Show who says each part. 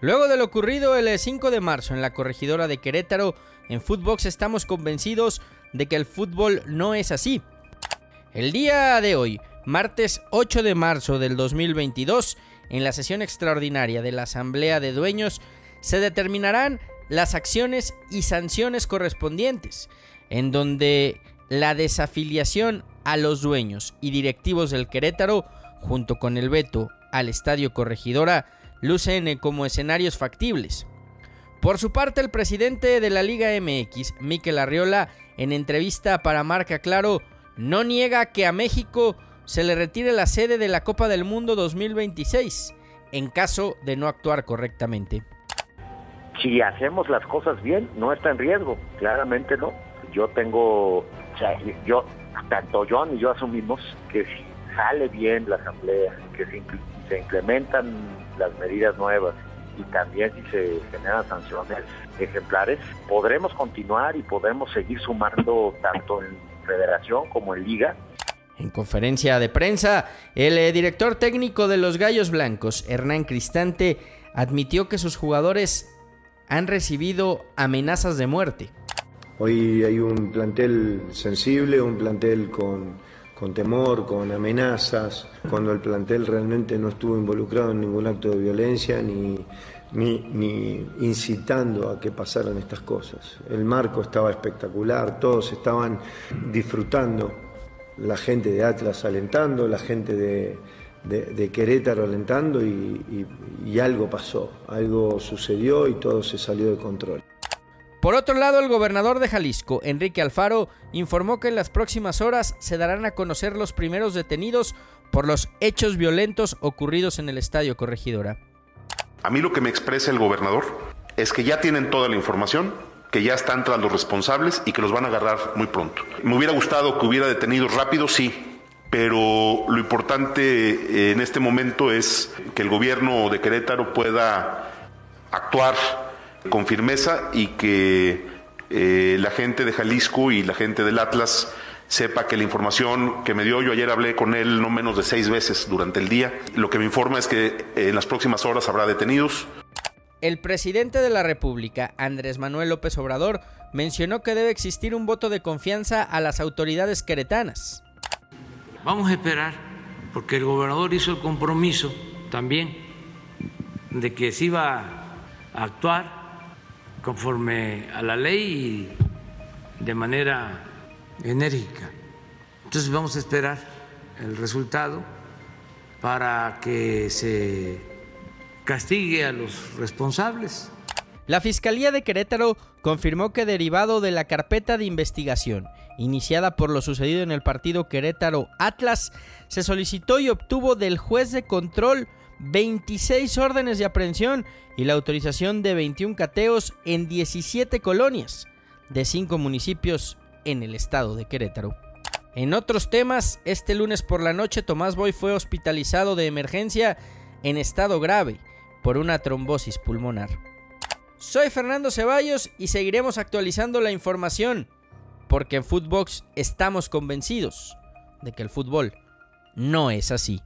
Speaker 1: Luego de lo ocurrido el 5 de marzo en la corregidora de Querétaro, en Footbox estamos convencidos de que el fútbol no es así. El día de hoy, martes 8 de marzo del 2022, en la sesión extraordinaria de la Asamblea de Dueños, se determinarán las acciones y sanciones correspondientes, en donde la desafiliación a los dueños y directivos del Querétaro, junto con el veto al Estadio Corregidora, lucen como escenarios factibles. Por su parte, el presidente de la Liga MX, Miquel Arriola, en entrevista para Marca Claro, no niega que a México se le retire la sede de la Copa del Mundo 2026 en caso de no actuar correctamente.
Speaker 2: Si hacemos las cosas bien, no está en riesgo, claramente no. Yo tengo, o sea, yo, tanto John y yo asumimos que si sale bien la asamblea, que se, se implementan las medidas nuevas y también si se generan sanciones ejemplares, podremos continuar y podemos seguir sumando tanto en federación como en liga.
Speaker 1: En conferencia de prensa, el eh, director técnico de los Gallos Blancos, Hernán Cristante, admitió que sus jugadores han recibido amenazas de muerte.
Speaker 3: Hoy hay un plantel sensible, un plantel con, con temor, con amenazas, cuando el plantel realmente no estuvo involucrado en ningún acto de violencia ni, ni, incitando a que pasaran estas cosas. El marco estaba espectacular, todos estaban disfrutando, la gente de Atlas alentando, la gente de, Querétaro alentando y algo pasó, algo sucedió y todo se salió de control.
Speaker 1: Por otro lado, el gobernador de Jalisco, Enrique Alfaro, informó que en las próximas horas se darán a conocer los primeros detenidos por los hechos violentos ocurridos en el Estadio Corregidora.
Speaker 4: A mí lo que me expresa el gobernador es que ya tienen toda la información, que ya están tras los responsables y que los van a agarrar muy pronto. Me hubiera gustado que hubiera detenidos rápido, sí, pero lo importante eh, en este momento es que el gobierno de Querétaro pueda actuar con firmeza y que eh, la gente de Jalisco y la gente del Atlas sepa que la información que me dio, yo ayer hablé con él no menos de seis veces durante el día, lo que me informa es que en las próximas horas habrá detenidos.
Speaker 1: El presidente de la República, Andrés Manuel López Obrador, mencionó que debe existir un voto de confianza a las autoridades queretanas.
Speaker 5: Vamos a esperar, porque el gobernador hizo el compromiso también de que se iba a actuar conforme a la ley y de manera enérgica. Entonces vamos a esperar el resultado para que se castigue a los responsables.
Speaker 1: La Fiscalía de Querétaro confirmó que derivado de la carpeta de investigación iniciada por lo sucedido en el partido Querétaro Atlas, se solicitó y obtuvo del juez de control 26 órdenes de aprehensión y la autorización de 21 cateos en 17 colonias de 5 municipios en el estado de Querétaro. En otros temas, este lunes por la noche Tomás Boy fue hospitalizado de emergencia en estado grave por una trombosis pulmonar. Soy Fernando Ceballos y seguiremos actualizando la información porque en Footbox estamos convencidos de que el fútbol no es así.